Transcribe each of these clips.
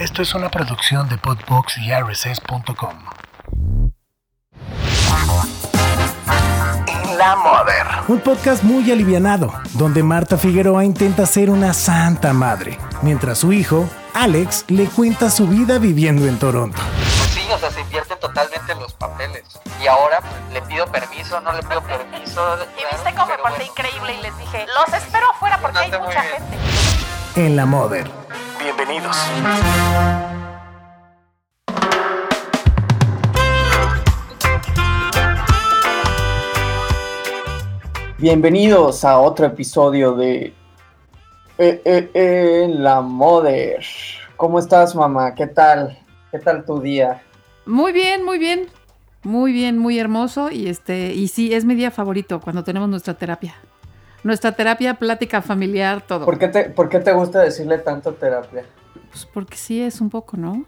Esto es una producción de Podbox y RSS.com. La Mother. Un podcast muy alivianado, donde Marta Figueroa intenta ser una santa madre, mientras su hijo, Alex, le cuenta su vida viviendo en Toronto. Pues sí, o sea, se invierten totalmente los papeles. Y ahora pues, le pido permiso, no le pido permiso. Y viste cómo me porté increíble y les dije, los espero afuera porque hay mucha gente. En La Mother. Bienvenidos. Bienvenidos a otro episodio de eh, eh, eh, La Mother. ¿Cómo estás, mamá? ¿Qué tal? ¿Qué tal tu día? Muy bien, muy bien. Muy bien, muy hermoso. Y este, y sí, es mi día favorito cuando tenemos nuestra terapia. Nuestra terapia, plática familiar, todo. ¿Por qué te, por qué te gusta decirle tanto terapia? Pues porque sí es un poco, ¿no?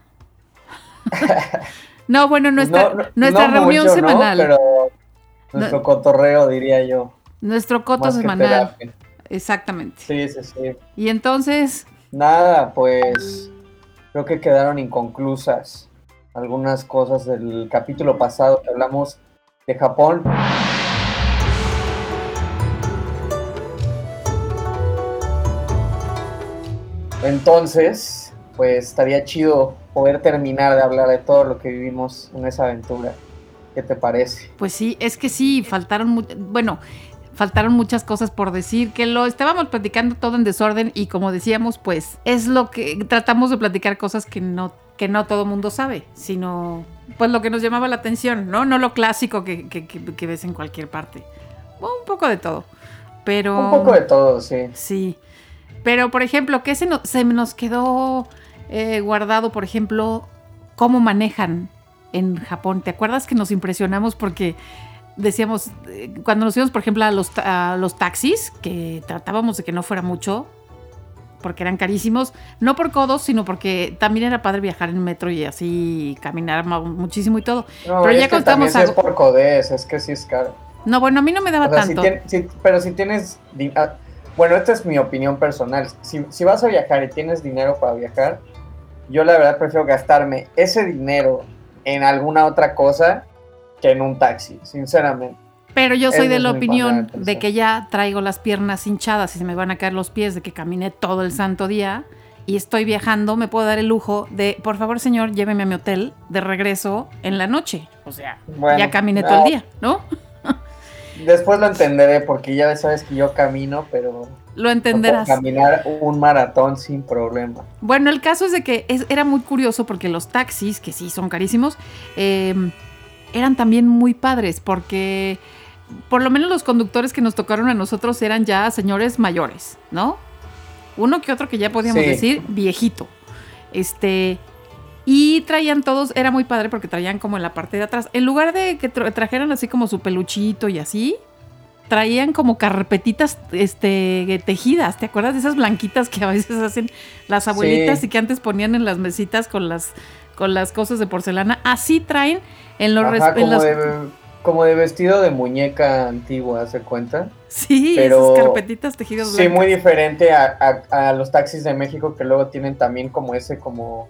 no, bueno, nuestra, nuestra reunión semanal. Pero nuestro cotorreo, diría yo. Nuestro coto semanal. Exactamente. Sí, sí, sí. Y entonces. Nada, pues creo que quedaron inconclusas algunas cosas del capítulo pasado que hablamos de Japón. Entonces, pues estaría chido poder terminar de hablar de todo lo que vivimos en esa aventura. ¿Qué te parece? Pues sí, es que sí, faltaron, bueno, faltaron muchas cosas por decir, que lo estábamos platicando todo en desorden y como decíamos, pues es lo que tratamos de platicar cosas que no, que no todo mundo sabe, sino pues lo que nos llamaba la atención, ¿no? No lo clásico que, que, ves en cualquier parte. Un poco de todo. Pero. Un poco de todo, sí. Sí. Pero, por ejemplo, ¿qué se nos, se nos quedó eh, guardado, por ejemplo, cómo manejan en Japón? ¿Te acuerdas que nos impresionamos porque decíamos, eh, cuando nos íbamos, por ejemplo, a los, a los taxis, que tratábamos de que no fuera mucho, porque eran carísimos, no por codos, sino porque también era padre viajar en metro y así caminar muchísimo y todo. pero ya contamos es por codes, es que sí es caro. No, bueno, a mí no me daba tanto. pero si tienes, ah, bueno, esta es mi opinión personal. Si, si vas a viajar y tienes dinero para viajar, yo la verdad prefiero gastarme ese dinero en alguna otra cosa que en un taxi, sinceramente. Pero yo soy de la opinión de que ya traigo las piernas hinchadas y se me van a caer los pies de que caminé todo el santo día y estoy viajando, me puedo dar el lujo de, por favor, señor, lléveme a mi hotel de regreso en la noche. O sea, ya caminé todo el día, ¿no? Después lo entenderé porque ya sabes que yo camino, pero lo entenderás. caminar un maratón sin problema. Bueno, el caso es de que era muy curioso porque los taxis, que sí son carísimos, eh, eran también muy padres porque por lo menos los conductores que nos tocaron a nosotros eran ya señores mayores, ¿no? Uno que otro que ya podíamos decir viejito. Este, y traían todos, era muy padre porque traían como en la parte de atrás, en lugar de que trajeran así como su peluchito y así, traían como carpetitas este, tejidas. ¿Te acuerdas de esas blanquitas que a veces hacen las abuelitas y que antes ponían en las mesitas con las, con las cosas de porcelana? Así traen en los... como, de, vestido de muñeca antigua, ¿se cuenta? Sí, esas carpetitas tejidas Sí, muy diferente a, los taxis de México que luego tienen también como ese, como,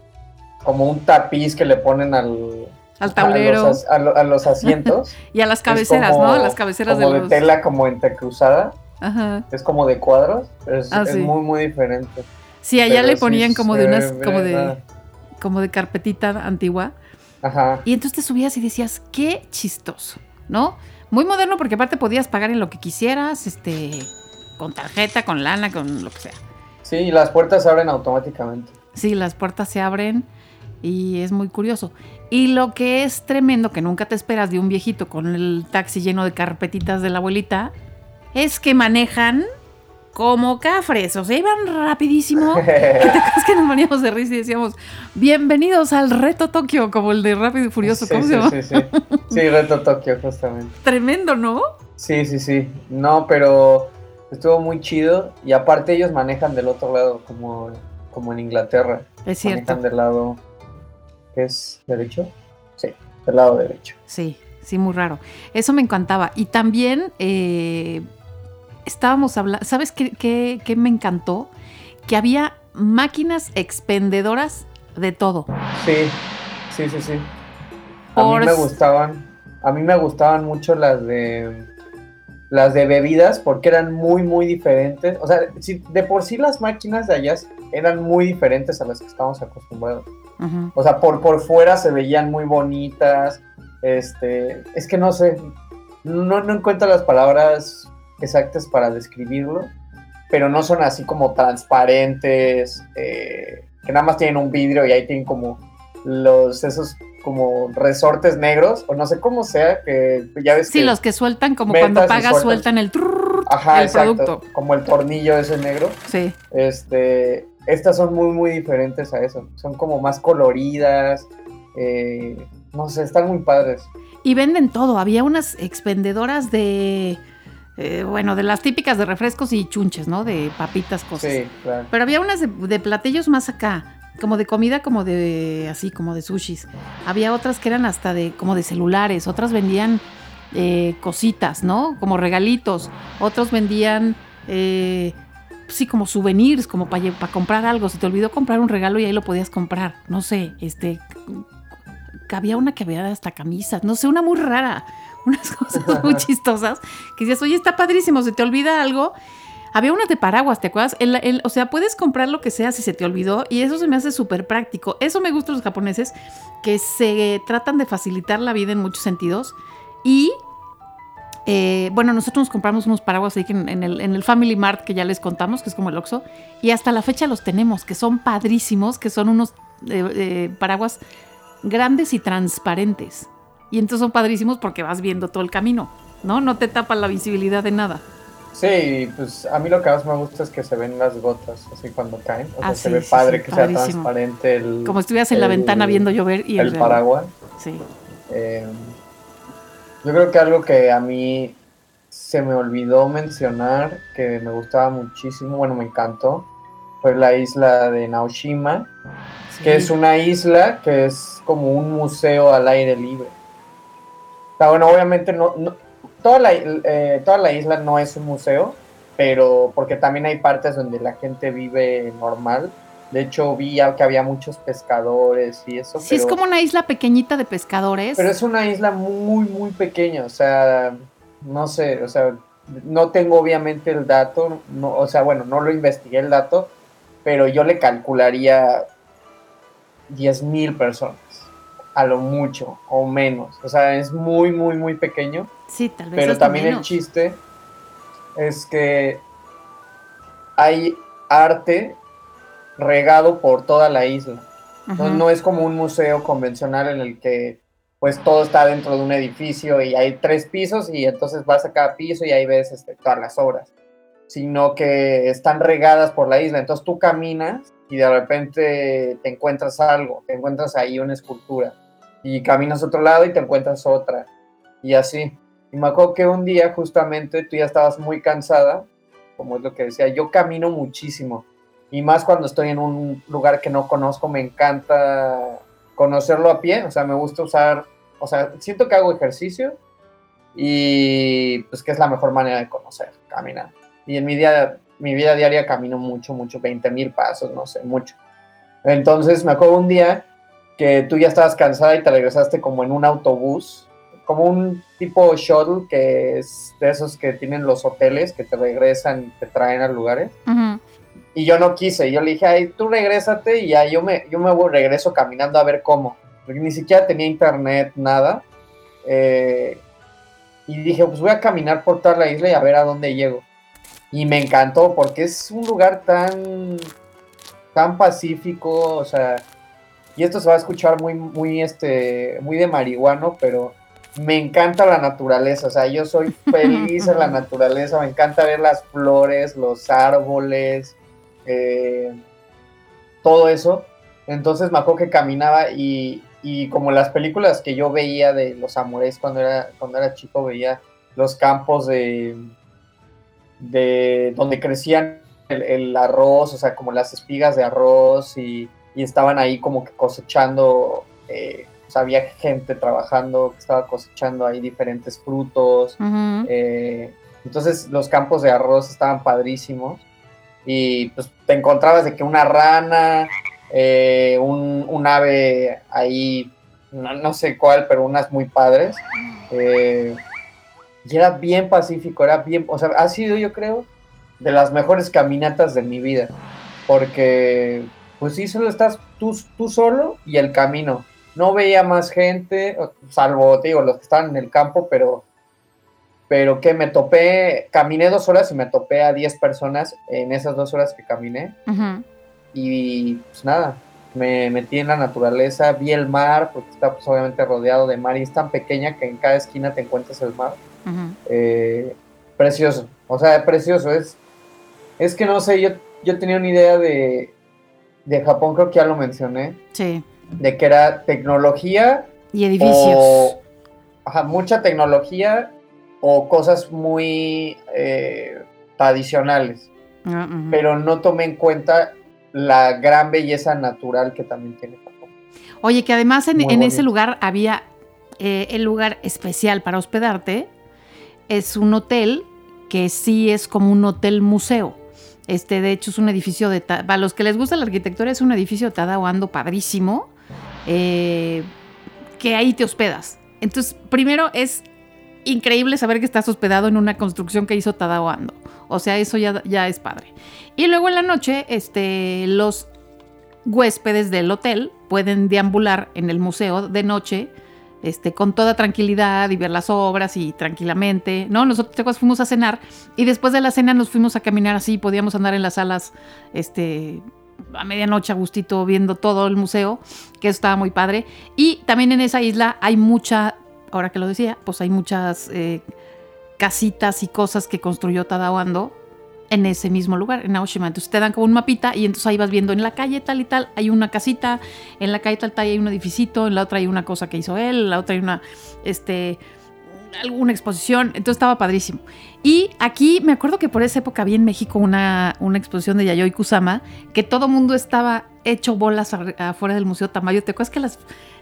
como un tapiz que le ponen al, al tablero. A los, asientos. y a las cabeceras, ¿no? A las cabeceras como de, tela como entrecruzada. Ajá. Es como de cuadros, es, ah, muy, muy diferente. Sí, allá le ponían como de unas, como de, como de carpetita antigua. Ajá. Y entonces te subías y decías, qué chistoso, ¿no? Muy moderno porque aparte podías pagar en lo que quisieras, este, con tarjeta, con lana, con lo que sea. Sí, y las puertas se abren automáticamente. Sí, las puertas se abren y es muy curioso. Y lo que es tremendo, que nunca te esperas de un viejito con el taxi lleno de carpetitas de la abuelita, es que manejan como cafres, o sea, iban rapidísimo. ¿Te que nos poníamos de risa y decíamos, bienvenidos al Reto Tokio, como el de Rápido y Furioso, ¿cómo se llama? Sí, sí, sí, Reto Tokio, justamente. Tremendo, ¿no? Sí, sí, sí. No, pero estuvo muy chido y aparte ellos manejan del otro lado, como, como en Inglaterra. Es cierto. Manejan del lado es derecho. Sí, del lado derecho. Sí, sí, muy raro. Eso me encantaba. Y también eh, estábamos hablando, ¿sabes qué, qué, me encantó? Que había máquinas expendedoras de todo. Sí, sí, sí, sí. A mí me gustaban, a mí me gustaban mucho las de las de bebidas porque eran muy, muy diferentes. O sea, de por sí las máquinas de allá eran muy diferentes a las que estamos acostumbrados. O sea, por, por fuera se veían muy bonitas. Este, es que no sé, no, no encuentro las palabras exactas para describirlo, pero no son así como transparentes, eh, que nada más tienen un vidrio y ahí tienen como los esos como resortes negros, o no sé cómo sea, que ya ves Sí, los que sueltan como cuando pagas sueltan el, Ajá, exacto, como el tornillo ese negro. Sí. Este, estas son muy, muy diferentes a eso. Son como más coloridas, eh, no sé, están muy padres. Y venden todo. Había unas expendedoras de, eh, bueno, de las típicas de refrescos y chunches, ¿no? De papitas, cosas. Sí, claro. Pero había unas de, de platillos más acá como de comida, como de así, como de sushis. Había otras que eran hasta de como de celulares, otras vendían eh, cositas, ¿no? Como regalitos. Otros vendían, eh, sí, como souvenirs, como para comprar algo. Si te olvidó comprar un regalo y ahí lo podías comprar. No sé, este, había una que había hasta camisas, no sé, una muy rara, unas cosas muy chistosas. Que dices, oye, está padrísimo, se te olvida algo había unas de paraguas, ¿te acuerdas? o sea, puedes comprar lo que sea si se te olvidó y eso se me hace súper práctico. Eso me gusta los japoneses, que se tratan de facilitar la vida en muchos sentidos. Y eh, bueno, nosotros nos compramos unos paraguas ahí en, el, Family Mart que ya les contamos, que es como el Oxxo, y hasta la fecha los tenemos, que son padrísimos, que son unos eh, eh, paraguas grandes y transparentes. Y entonces son padrísimos porque vas viendo todo el camino, ¿no? No te tapa la visibilidad de nada. Sí, pues a mí lo que más me gusta es que se ven las gotas así cuando caen. O sea, ah, se ve padre que sea transparente el. Como estuvieras en la ventana viendo llover y el, paraguas. Sí. Yo creo que algo que a mí se me olvidó mencionar, que me gustaba muchísimo, bueno, me encantó, fue la isla de Naoshima, que es una isla que es como un museo al aire libre. O sea, bueno, obviamente no toda la, eh, toda la isla no es un museo, pero porque también hay partes donde la gente vive normal. De hecho, vi que había muchos pescadores y eso. Sí, es como una isla pequeñita de pescadores. Pero es una isla muy, muy pequeña. O sea, no sé, o sea, no tengo obviamente el dato. No, o sea, bueno, no lo investigué el dato, pero yo le calcularía 10 mil personas a lo mucho o menos. O sea, es muy, muy, muy pequeño. Sí, tal vez. Pero también el chiste es que hay arte regado por toda la isla. no, es como un museo convencional en el que pues todo está dentro de un edificio y hay tres pisos y entonces vas a cada piso y ahí ves este, todas las obras, sino que están regadas por la isla. Entonces tú caminas y de repente te encuentras algo, te encuentras ahí una escultura y caminas a otro lado y te encuentras otra y así. Y me acuerdo que un día justamente tú ya estabas muy cansada, como es lo que decía, yo camino muchísimo y más cuando estoy en un lugar que no conozco, me encanta conocerlo a pie, o sea, me gusta usar, o sea, siento que hago ejercicio y pues que es la mejor manera de conocer, caminar. Y en mi, día, mi vida diaria camino mucho, mucho, 20 mil pasos, no sé, mucho. Entonces me acuerdo un día que tú ya estabas cansada y te regresaste como en un autobús, como un tipo shuttle que es de esos que tienen los hoteles que te regresan te traen a lugares. Y yo no quise, yo le dije, ay, tú regrésate y ya yo me, yo me voy, regreso caminando a ver cómo. Porque ni siquiera tenía internet, nada. Eh, y dije, pues voy a caminar por toda la isla y a ver a dónde llego. Y me encantó porque es un lugar tan, tan pacífico, o sea, y esto se va a escuchar muy, muy, este, muy de marihuano, pero me encanta la naturaleza, o sea, yo soy feliz en la naturaleza, me encanta ver las flores, los árboles, eh, todo eso. Entonces me acuerdo que caminaba y, y, como las películas que yo veía de los amores cuando era, cuando era chico, veía los campos de, de donde crecían el, el arroz, o sea, como las espigas de arroz y y estaban ahí como que cosechando, eh, había gente trabajando que estaba cosechando ahí diferentes frutos. Eh, entonces los campos de arroz estaban padrísimos y pues te encontrabas de que una rana, eh, un, un ave ahí, no, no sé cuál, pero unas muy padres. eh, y era bien pacífico, era bien, o sea, ha sido yo creo de las mejores caminatas de mi vida, porque pues sí, solo estás tú, tú solo y el camino. No veía más gente, salvo, te digo, los que estaban en el campo, pero, pero que me topé, caminé dos horas y me topé a 10 personas en esas dos horas que caminé. Y pues nada, me metí en la naturaleza, vi el mar, porque está pues, obviamente rodeado de mar y es tan pequeña que en cada esquina te encuentras el mar. Eh, precioso, o sea, precioso. Es, es que no sé, yo, yo tenía una idea de, de Japón, creo que ya lo mencioné, Sí. de que era tecnología Y edificios. o ajá, mucha tecnología o cosas muy eh, tradicionales, Ah, pero no tomé en cuenta la gran belleza natural que también tiene Japón. Oye, que además en, ese lugar había eh, el lugar especial para hospedarte. Es un hotel que sí es como un hotel museo. Este, de hecho, es un edificio de... Para los que les gusta la arquitectura, es un edificio de Tadao Ando padrísimo. eh, que ahí te hospedas. Entonces, primero es increíble saber que estás hospedado en una construcción que hizo Tadao Ando. O sea, eso ya, ya es padre. Y luego en la noche, este, los huéspedes del hotel pueden deambular en el museo de noche este, con toda tranquilidad y ver las obras y tranquilamente, ¿no? Nosotros fuimos a cenar y después de la cena nos fuimos a caminar así, podíamos andar en las salas este, a medianoche a gustito viendo todo el museo, que eso estaba muy padre. Y también en esa isla hay mucha, ahora que lo decía, pues hay muchas eh, casitas y cosas que construyó Tadao Ando en ese mismo lugar, en Aoshima. Entonces te dan como un mapita y entonces ahí vas viendo en la calle tal y tal, hay una casita, en la calle tal tal hay un edificito, en la otra hay una cosa que hizo él, en la otra hay una, este, alguna exposición. Entonces estaba padrísimo. Y aquí me acuerdo que por esa época había en México una, una exposición de Yayoi Kusama, que todo mundo estaba hecho bolas afuera del Museo Tamayo. ¿Te acuerdas que las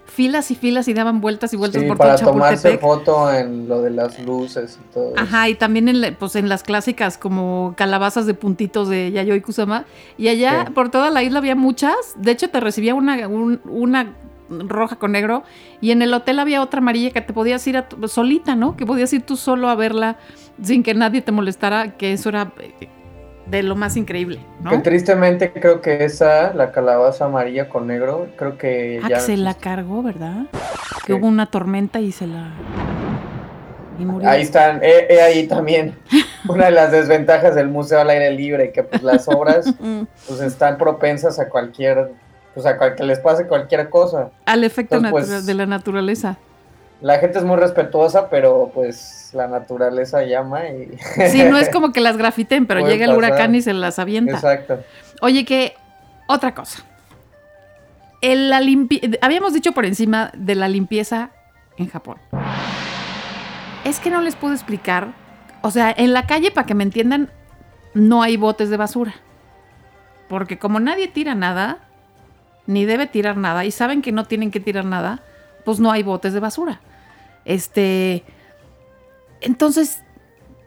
filas y filas y daban vueltas y vueltas Sí, por todo para tomarse Chapultepec? foto en lo de las luces y todo. eso. Ajá, y también en, pues en las clásicas como calabazas de puntitos de Yayoi Kusama. Y allá Sí. por toda la isla había muchas. De hecho, te recibía una, un- una roja con negro. Y en el hotel había otra amarilla que te podías ir a solita, ¿no? Que podías ir tú solo a verla sin que nadie te molestara. Que eso era eh, de lo más increíble, ¿no? Que tristemente creo que esa, la calabaza amarilla con negro, creo que Ah, ya que se la cargó, ¿verdad? Sí. Que hubo una tormenta y se la... Y murió. Ahí están, he, he ahí también una de las desventajas del museo al aire libre, que pues las obras Mm, pues están propensas a cualquier, pues a cual- que les pase cualquier cosa. Al efecto Entonces, pues, de la naturaleza. La gente es muy respetuosa, pero pues la naturaleza llama y... Sí, no es como que las grafiten, pero Puede llega el pasar. huracán y se las avienta. Exacto. Oye, que otra cosa. El, la limpi- Habíamos dicho por encima de la limpieza en Japón. Es que no les puedo explicar. O sea, en la calle, para que me entiendan, no hay botes de basura. Porque como nadie tira nada, ni debe tirar nada, y saben que no tienen que tirar nada, pues no hay botes de basura. Este. Entonces,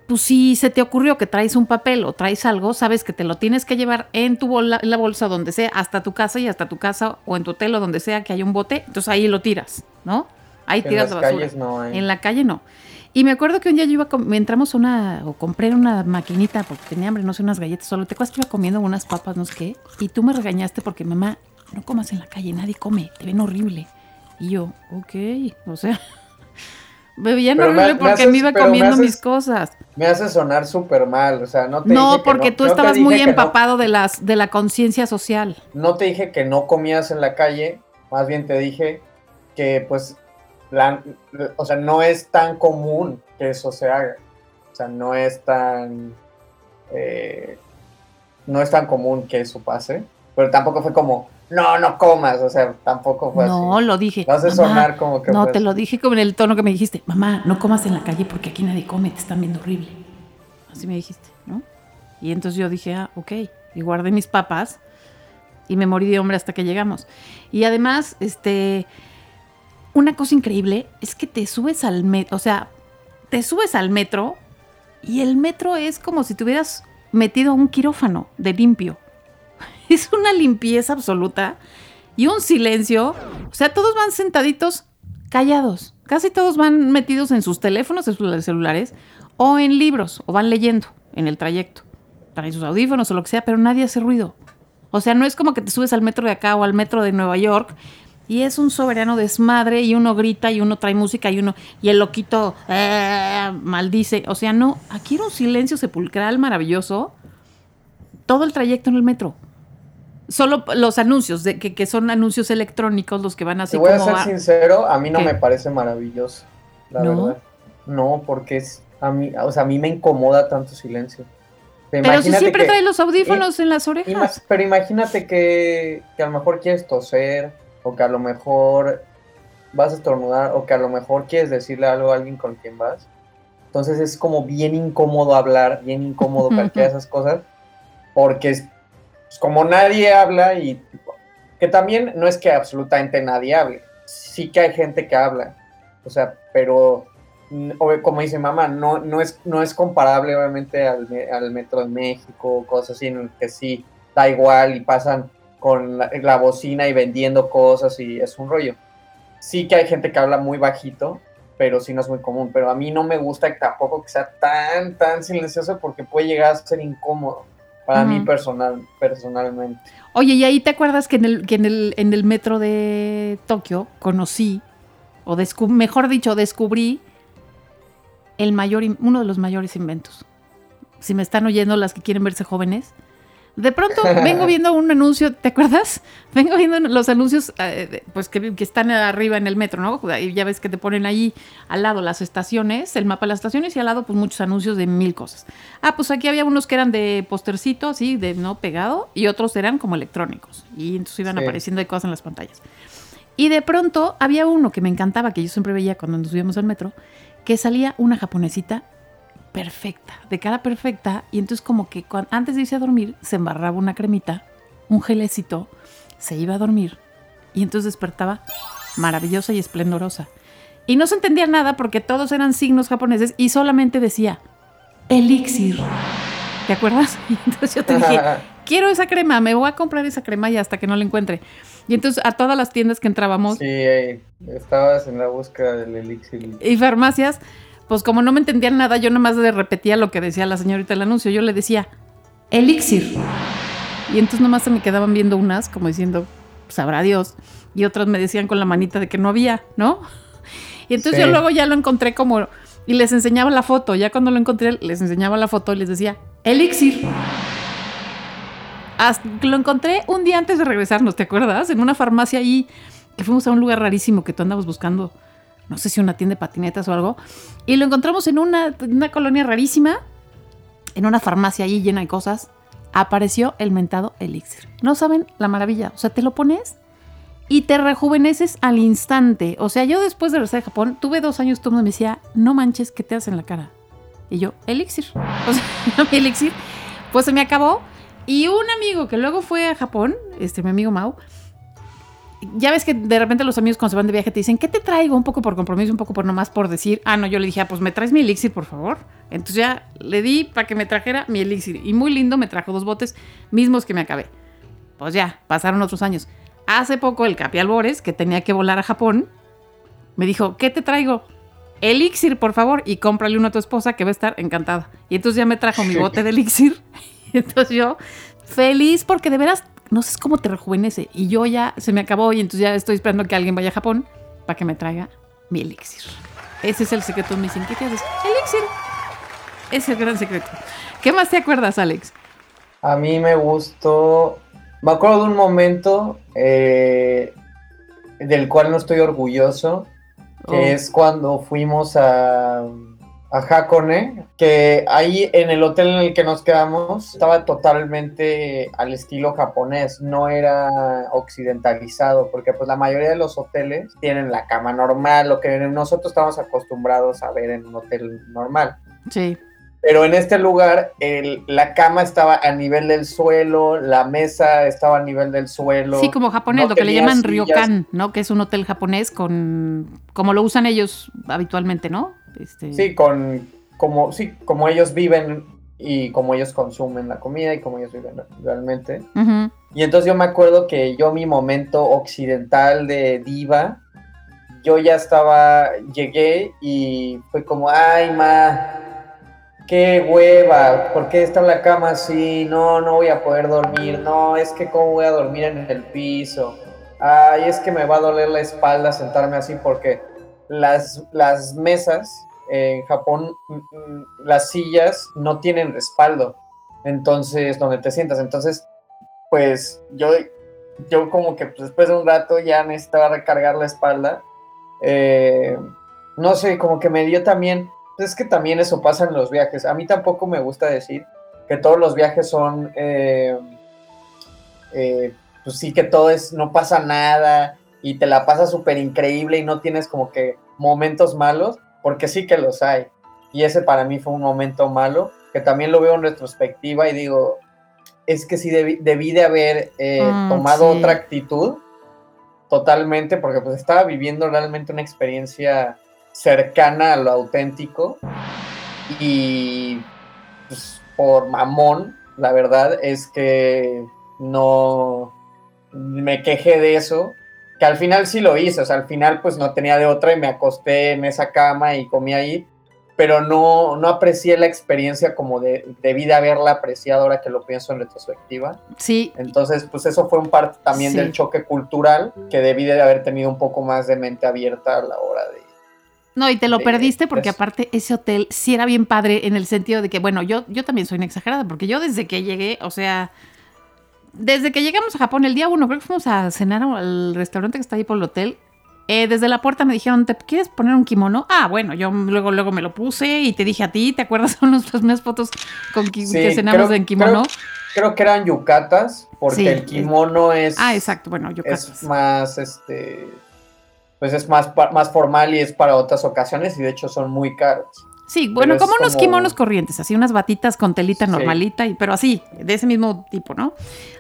pues si se te ocurrió que traes un papel o traes algo, sabes que te lo tienes que llevar en tu bola, en la bolsa donde sea, hasta tu casa y hasta tu casa o en tu hotel o donde sea que haya un bote, entonces ahí lo tiras, ¿no? Ahí En tiras las basura. calles no hay. En la calle no. Y me acuerdo que un día yo iba, a com- entramos una, o compré una maquinita porque tenía hambre, no sé, unas galletas solo. Te acuerdas que iba comiendo unas papas, no sé qué, y tú me regañaste porque mamá, no comas en la calle, nadie come, te ven horrible. Y yo, ok, o sea, me veían Pero horrible me porque haces- me iba me comiendo haces- mis cosas. Me hace sonar súper mal, o sea, no te dije No, que porque no- tú no te estabas dije muy que no- empapado de las de la conciencia social. no te dije que no comías en la calle, más bien te dije que pues, la, o sea, no es tan común que eso se haga. O sea, no es tan, eh, no es tan común que eso pase, pero tampoco fue como, no, no comas, o sea, tampoco fue No, así. lo dije. Hace Mamá, sonar como que No, fue te así. lo dije como en el tono que me dijiste. Mamá, no comas en la calle porque aquí nadie come, te están viendo horrible. Así me dijiste, ¿no? Y entonces yo dije, ah, ok. Y guardé mis papas y me morí de hambre hasta que llegamos. Y además, este, una cosa increíble es que te subes al metro, o sea, te subes al metro y el metro es como si te hubieras metido a un quirófano de limpio. Es una limpieza absoluta y un silencio. O sea, todos van sentaditos callados. Casi todos van metidos en sus teléfonos celulares o en libros o van leyendo en el trayecto. Traen sus audífonos o lo que sea, pero nadie hace ruido. O sea, no es como que te subes al metro de acá o al metro de Nueva York y es un soberano desmadre y uno grita y uno trae música y uno y el loquito eh, maldice. O sea, no, aquí era un silencio sepulcral maravilloso todo el trayecto en el metro. Solo los anuncios, de que, son anuncios electrónicos los que van así Te voy a ser sincero, a mí no me parece maravilloso, la ¿No? verdad. No, porque es a mí, o sea, a mí me incomoda tanto silencio. Pero si siempre trae los audífonos en las orejas. pero imagínate que, que a lo mejor quieres toser, o que a lo mejor vas a estornudar, o que a lo mejor quieres decirle algo a alguien con quien vas. Entonces es como bien incómodo hablar, bien incómodo cualquiera de esas cosas porque es pues, como nadie habla y que también no es que absolutamente nadie hable, sí que hay gente que habla, o sea, pero como dice mamá, no, no, es, no es comparable obviamente al, al Metro de México, cosas así, en que sí, da igual y pasan con la, la, bocina y vendiendo cosas y es un rollo. Sí que hay gente que habla muy bajito, pero sí no es muy común, pero a mí no me gusta tampoco que sea tan, tan silencioso porque puede llegar a ser incómodo para mí personal, personalmente. Oye, y ahí te acuerdas que en el, que en el, en el metro de Tokio conocí, o mejor dicho, descubrí el mayor, uno de los mayores inventos. Si me están oyendo las que quieren verse jóvenes, de pronto vengo viendo un anuncio, ¿te acuerdas? Vengo viendo los anuncios eh, pues que, están arriba en el metro, ¿no? Y ya ves que te ponen ahí al lado las estaciones, el mapa de las estaciones y al lado pues muchos anuncios de mil cosas. Ah, pues aquí había unos que eran de postercito, así, de no pegado, y otros eran como electrónicos. Y entonces iban apareciendo de cosas en las pantallas. Y de pronto había uno que me encantaba, que yo siempre veía cuando nos subíamos al metro, que salía una japonesita perfecta, de cara perfecta, y entonces como que antes de irse a dormir se embarraba una cremita, un gelecito, se iba a dormir y entonces despertaba maravillosa y esplendorosa. Y no se entendía nada porque todos eran signos japoneses y solamente decía elixir. ¿Te acuerdas? Y entonces yo te dije, quiero esa crema, me voy a comprar esa crema y hasta que no la encuentre. Y entonces a todas las tiendas que entrábamos. Sí, estabas en la búsqueda del elixir. Y farmacias, pues como no me entendían nada, yo nomás le repetía lo que decía la señorita el anuncio. Yo le decía, elixir. Y entonces nomás se me quedaban viendo unas, como diciendo, sabrá Dios. Y otras me decían con la manita de que no había, ¿no? Y entonces yo luego ya lo encontré como... Y les enseñaba la foto. Ya cuando lo encontré, les enseñaba la foto y les decía, elixir. lo encontré un día antes de regresarnos, ¿te acuerdas? En una farmacia ahí, que fuimos a un lugar rarísimo que tú andabas buscando no sé si una tienda de patinetas o algo, y lo encontramos en una, una colonia rarísima, en una farmacia allí llena de cosas, apareció el mentado elixir. No saben la maravilla, o sea, te lo pones y te rejuveneces al instante. O sea, yo después de regresar a Japón, tuve dos años, todo me decía, no manches, ¿qué te hace en la cara? Y yo, elixir. O sea, elixir. Pues se me acabó. Y un amigo que luego fue a Japón, este, mi amigo Mau, ya ves que de repente los amigos cuando se van de viaje te dicen, ¿qué te traigo? Un poco por compromiso, un poco por nomás por decir, ah, no, yo le dije, ah, pues me traes mi elixir, por favor. Entonces ya le di para que me trajera mi elixir. Y muy lindo, me trajo dos botes mismos que me acabé. Pues ya, pasaron otros años. Hace poco el Capi Albores, que tenía que volar a Japón, me dijo, ¿qué te traigo? Elixir, por favor, y cómprale uno a tu esposa que va a estar encantada. Y entonces ya me trajo mi bote de elixir. Y entonces yo, feliz porque de veras no sé cómo te rejuvenece. Y yo ya se me acabó y entonces ya estoy esperando que alguien vaya a Japón para que me traiga mi elixir. Ese es el secreto ¿qué te haces? Elixir. Es el gran secreto. ¿Qué más te acuerdas, Alex? A mí me gustó. Me acuerdo de un momento eh, del cual no estoy orgulloso, que oh. es cuando fuimos a a Hakone, que ahí en el hotel en el que nos quedamos estaba totalmente al estilo japonés, no era occidentalizado, porque pues la mayoría de los hoteles tienen la cama normal, lo que nosotros estamos acostumbrados a ver en un hotel normal. Sí. Pero en este lugar el, la cama estaba a nivel del suelo, la mesa estaba a nivel del suelo. Sí, como japonés, lo que le llaman ryokan, ¿no? Que es un hotel japonés con como lo usan ellos habitualmente, ¿no? Este, sí, con como, sí, como ellos viven y como ellos consumen la comida y como ellos viven realmente. Y entonces yo me acuerdo que yo mi momento occidental de diva, yo ya estaba, llegué y fue como, ay, ma, qué hueva, ¿por qué está la cama así? No, no voy a poder dormir, no, es que cómo voy a dormir en el piso. Ay, es que me va a doler la espalda sentarme así porque las, las mesas en Japón, mm, mm, las sillas no tienen respaldo. Entonces, donde te sientas. Entonces, pues yo, yo como que pues, después de un rato ya necesitaba recargar la espalda. Eh, no sé, como que me dio también, pues, es que también eso pasa en los viajes. A mí tampoco me gusta decir que todos los viajes son, eh, eh, pues sí que todo es, no pasa nada y te la pasas súper increíble y no tienes como que momentos malos, porque sí que los hay. Y ese para mí fue un momento malo, que también lo veo en retrospectiva y digo, es que sí debí, de haber eh, mm, tomado otra actitud totalmente, porque pues estaba viviendo realmente una experiencia cercana a lo auténtico y pues, por mamón, la verdad es que no me quejé de eso que al final sí lo hice, o sea, al final pues no tenía de otra y me acosté en esa cama y comí ahí, pero no, no aprecié la experiencia como de, debí de haberla apreciado ahora que lo pienso en retrospectiva. Sí. Entonces, pues eso fue un parte también del choque cultural que debí de haber tenido un poco más de mente abierta a la hora de... No, y te lo perdiste porque aparte ese hotel sí era bien padre en el sentido de que, bueno, yo, yo también soy una exagerada porque yo desde que llegué, o sea, desde que llegamos a Japón el día uno, creo que fuimos a cenar al restaurante que está ahí por el hotel. Eh, desde la puerta me dijeron, ¿te quieres poner un kimono? Ah, bueno, yo luego, luego me lo puse y te dije a ti, ¿te acuerdas? Son las primeras fotos con que cenamos en kimono. Creo, que eran yucatas, porque el kimono es. Ah, exacto, bueno, yucatas. Es más, este. Pues es más, más formal y es para otras ocasiones y de hecho son muy caros. Sí, bueno, como unos kimonos corrientes, así unas batitas con telita normalita, y, pero así, de ese mismo tipo, ¿no?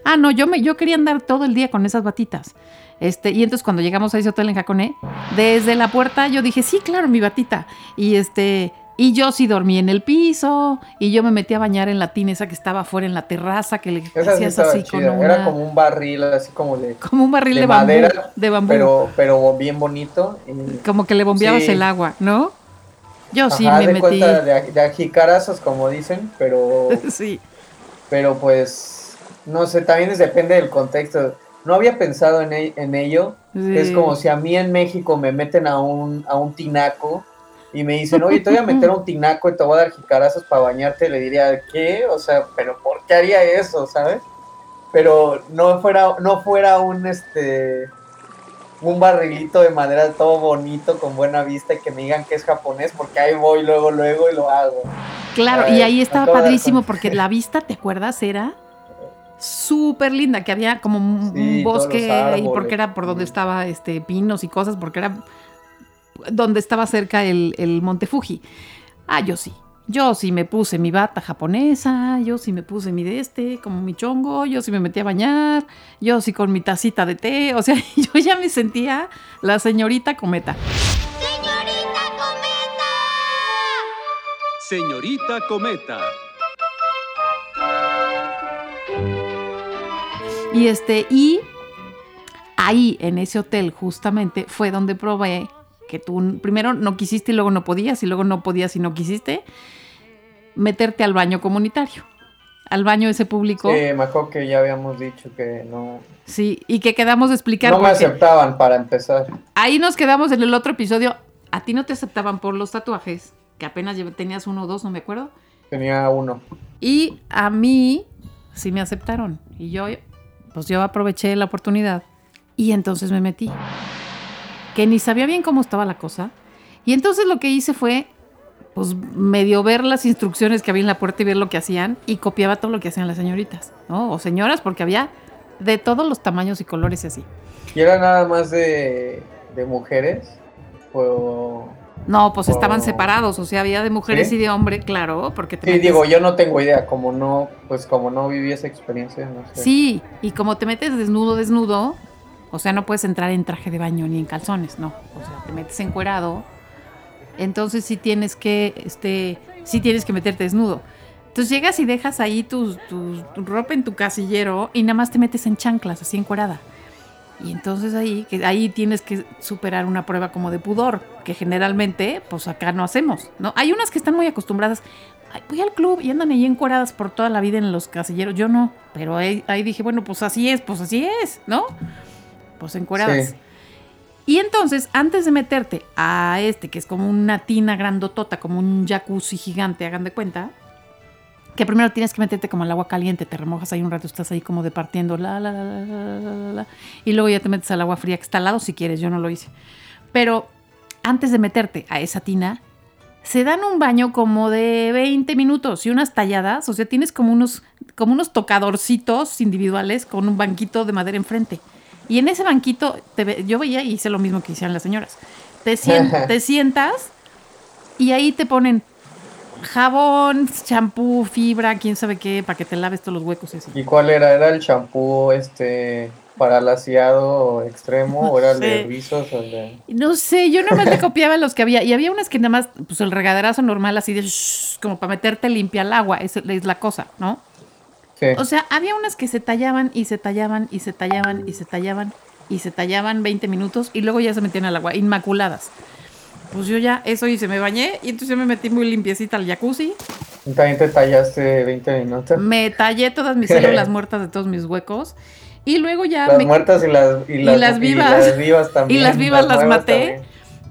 Ah, no, yo, me, yo quería andar todo el día con esas batitas. Este, y entonces cuando llegamos a ese hotel en Hakone, desde la puerta yo dije, sí, claro, mi batita. Y este, y yo sí dormí en el piso, y yo me metí a bañar en la tina esa que estaba afuera en la terraza, que le hacías así con Era como un barril, así como de... Como un barril de, madera, de bambú. Pero, pero bien bonito. Como que le bombeabas el agua, ¿no? Yo sí me de metí. de, de ajicarazos, como dicen, pero. sí. Pero pues. No sé, también depende del contexto. No había pensado en, e, en ello. Es como si a mí en México me meten a un, a un tinaco y me dicen, oye, te voy a meter a un tinaco y te voy a dar jicarazos para bañarte. Le diría, ¿qué? O sea, ¿pero por qué haría eso, sabes? Pero no fuera, no fuera un este un barrilito de madera todo bonito, con buena vista y que me digan que es japonés, porque ahí voy luego, luego y lo hago. Claro, y ahí estaba padrísimo porque la vista, ¿te acuerdas? Era súper linda, que había como un bosque y porque era por donde estaba este pinos y cosas, porque era donde estaba cerca el, el Monte Fuji. Ah, yo sí. Yo sí me puse mi bata japonesa, yo sí me puse mi de este, como mi chongo, yo sí me metí a bañar, yo sí con mi tacita de té, o sea, yo ya me sentía la señorita cometa. ¡Señorita cometa! Señorita cometa. Y este, y ahí en ese hotel justamente fue donde probé que tú primero no quisiste y luego no podías y luego no podías y no quisiste meterte al baño comunitario, al baño ese público. Sí, mejor que ya habíamos dicho que no. Sí, y que quedamos de explicar. No me aceptaban para empezar. Ahí nos quedamos en el otro episodio. A ti no te aceptaban por los tatuajes, que apenas tenías uno o dos, no me acuerdo. Tenía uno. Y a mí sí me aceptaron. Y yo, pues yo aproveché la oportunidad y entonces me metí que ni sabía bien cómo estaba la cosa. Y entonces lo que hice fue, pues medio ver las instrucciones que había en la puerta y ver lo que hacían y copiaba todo lo que hacían las señoritas, ¿no? O señoras, porque había de todos los tamaños y colores y así. ¿Y era nada más de, de mujeres? ¿O... No, pues estaban separados, o sea, había de mujeres y de hombre, claro, porque te Sí, digo, yo no tengo idea, como no, pues como no viví esa experiencia, no sé. Sí, y como te metes desnudo, desnudo, o sea, no puedes entrar en traje de baño ni en calzones, no. O sea, te metes encuerado. Entonces sí tienes que, este, sí tienes que meterte desnudo. Entonces llegas y dejas ahí tu, tu- tu ropa en tu casillero y nada más te metes en chanclas, así encuerada. Y entonces ahí, que ahí tienes que superar una prueba como de pudor, que generalmente, pues acá no hacemos, ¿no? Hay unas que están muy acostumbradas. "Ay, voy al club y andan ahí encueradas por toda la vida en los casilleros. Yo no, pero ahí, ahí dije, bueno, pues así es, pues así es, ¿no? pues. Sí. Y entonces, antes de meterte a este, que es como una tina grandotota, como un jacuzzi gigante, hagan de cuenta, que primero tienes que meterte como al agua caliente, te remojas ahí un rato, estás ahí como departiendo, la, la, la, la, la, la, y luego ya te metes al agua fría, que está al lado si quieres, yo no lo hice. Pero antes de meterte a esa tina, se dan un baño como de 20 minutos y unas talladas, o sea, tienes como unos, como unos tocadorcitos individuales con un banquito de madera enfrente. Y en ese banquito, te ve- yo veía y hice lo mismo que hicieron las señoras. Te, sien- te sientas y ahí te ponen jabón, champú, fibra, quién sabe qué, para que te laves todos los huecos y así. ¿Y cuál era? ¿Era el champú este para el aseado extremo o era el de rizos o el de... No sé, yo le copiaba los que había. Y había unas que nada más, pues el regaderazo normal, así de shhh, como para meterte limpia al agua, es, es la cosa, ¿no? Sí. O sea, había unas que se tallaban y se tallaban y se tallaban y se tallaban y se tallaban 20 minutos y luego ya se metían al agua, inmaculadas. Pues yo ya eso hice, me bañé y entonces yo me metí muy limpiecita al jacuzzi. También te tallaste 20 minutos. Me tallé todas mis células muertas de todos mis huecos y luego ya Las me, muertas y las, y y las, y vivas. las vivas también. Y las vivas las maté. también.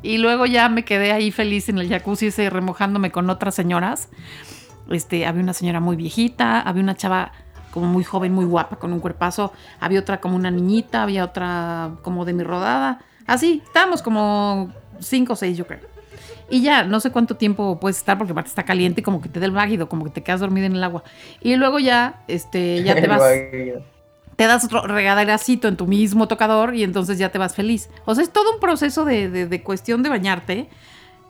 Y luego ya me quedé ahí feliz en el jacuzzi ese remojándome con otras señoras. Este, había una señora muy viejita, había una chava como muy joven, muy guapa, con un cuerpazo, había otra como una niñita, había otra como de mi rodada. Así, estábamos como cinco o seis, yo creo. Y ya, no sé cuánto tiempo puedes estar porque aparte está caliente y como que te da el váguido, como que te quedas dormida en el agua. Y luego ya, este, ya te vas te das otro regaderacito en tu mismo tocador y entonces ya te vas feliz. O sea, es todo un proceso de, de- de cuestión de bañarte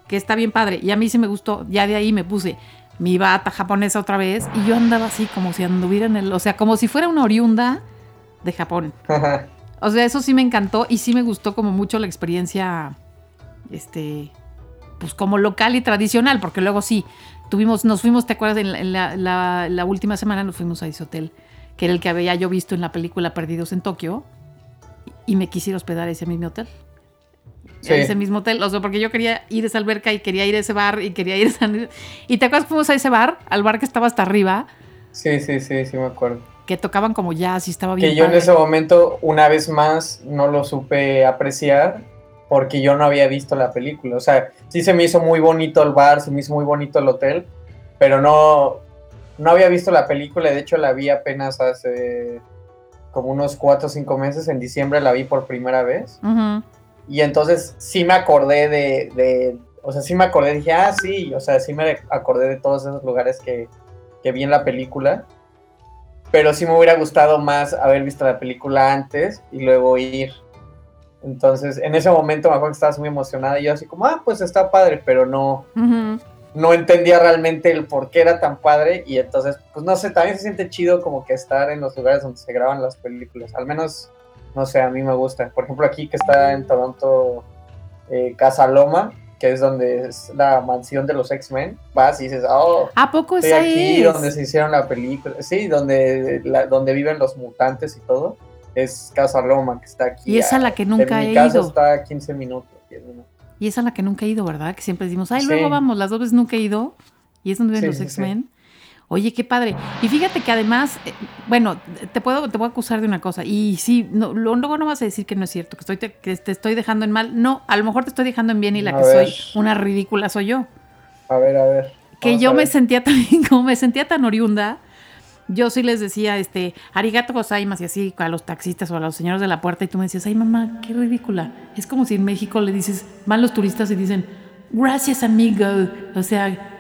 que está bien padre. Y a mí sí me gustó. Ya de ahí me puse mi bata japonesa otra vez y yo andaba así como si anduviera en el... O sea, como si fuera una oriunda de Japón. O sea, eso sí me encantó y sí me gustó como mucho la experiencia, este, pues como local y tradicional, porque luego sí, tuvimos, nos fuimos, ¿te acuerdas? En la, la- última semana nos fuimos a ese hotel, que era el que había yo visto en la película Perdidos en Tokio, y me quisiera hospedar a ese mismo hotel. Sí. Ese mismo hotel, o sea, porque yo quería ir a esa alberca y quería ir a ese bar y quería ir a esa... ¿Y te acuerdas que fuimos a ese bar? Al bar que estaba hasta arriba, Sí, sí, sí, sí me acuerdo. que tocaban como jazz y estaba bien Que yo en ese momento, una vez más, no lo supe apreciar porque yo no había visto la película. O sea, sí se me hizo muy bonito el bar, se me hizo muy bonito el hotel, pero no, no había visto la película. De hecho, la vi apenas hace como unos cuatro o cinco meses. En diciembre la vi por primera vez. Ujú. Y entonces sí me acordé de, de- o sea, sí me acordé, dije, ah, sí, o sea, sí me acordé de todos esos lugares que, que vi en la película. Pero sí me hubiera gustado más haber visto la película antes y luego ir. Entonces, en ese momento me acuerdo que estabas muy emocionada y yo así como, ah, pues está padre, pero no, Ujú. no entendía realmente el por qué era tan padre y entonces, pues no sé, también se siente chido como que estar en los lugares donde se graban las películas. Al menos, no sé, a mí me gusta. Por ejemplo, aquí que está en Toronto, eh, Casa Loma, que es donde es la mansión de los X-Men, vas y dices, oh, ¿A poco estoy aquí es? donde se hicieron la película. Sí, donde, la- donde viven los mutantes y todo. Es Casa Loma, que está aquí. Y esa a- la que nunca he mi casa ido. está a 15 minutos. 10 minutos. Y esa es la que nunca he ido, ¿verdad? Que siempre decimos, ay, Sí. luego vamos, las dos veces nunca he ido. Y es donde ven Sí, los sí, X-Men. Oye, qué padre. Y fíjate que además, eh, bueno, te puedo, te puedo acusar de una cosa. Y sí, no, luego no vas a decir que no es cierto, que, estoy te, que te estoy dejando en mal. No, a lo mejor te estoy dejando en bien y la A que ver. soy una ridícula soy yo. A ver, a ver. Que yo a me sentía también, como me sentía tan oriunda, yo sí les decía, este, arigato gozaimasu y así a los taxistas o a los señores de la puerta y tú me decías, ay mamá, qué ridícula. Es como si en México le dices, van los turistas y dicen, gracias amigo. O sea,